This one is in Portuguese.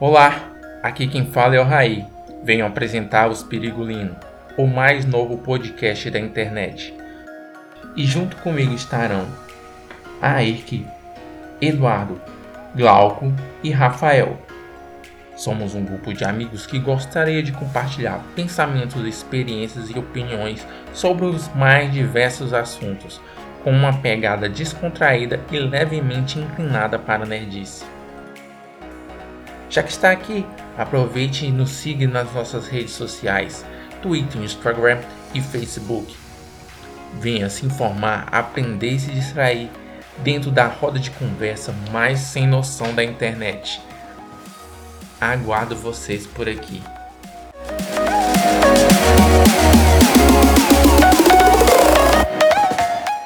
Olá, aqui quem fala é o Raí. Venho apresentar os Perigolino, o mais novo podcast da internet. E junto comigo estarão Ayrk, Eduardo, Glauco e Rafael. Somos um grupo de amigos que gostaria de compartilhar pensamentos, experiências e opiniões sobre os mais diversos assuntos, com uma pegada descontraída e levemente inclinada para a nerdice. Já que está aqui, aproveite e nos siga nas nossas redes sociais, Twitter, Instagram e Facebook. Venha se informar, aprender e se distrair dentro da roda de conversa mais sem noção da internet. Aguardo vocês por aqui.